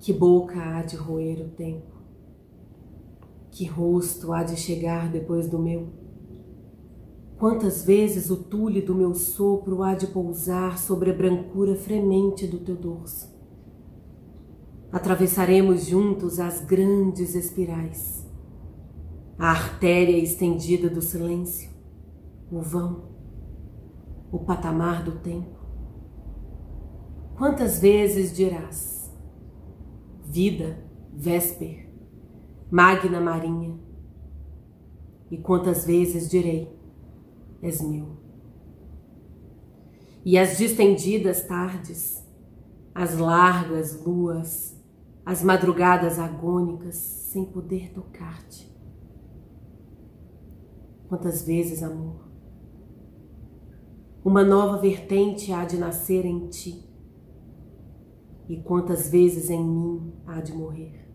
Que boca há de roer o tempo? Que rosto há de chegar depois do meu? Quantas vezes o tule do meu sopro há de pousar sobre a brancura fremente do teu dorso? Atravessaremos juntos as grandes espirais, a artéria estendida do silêncio, o vão, o patamar do tempo. Quantas vezes dirás, vida, Vésper, magna marinha. E quantas vezes direi, és meu. E as distendidas tardes, as largas luas, as madrugadas agônicas, sem poder tocar-te. Quantas vezes, amor, uma nova vertente há de nascer em ti e quantas vezes em mim há de morrer.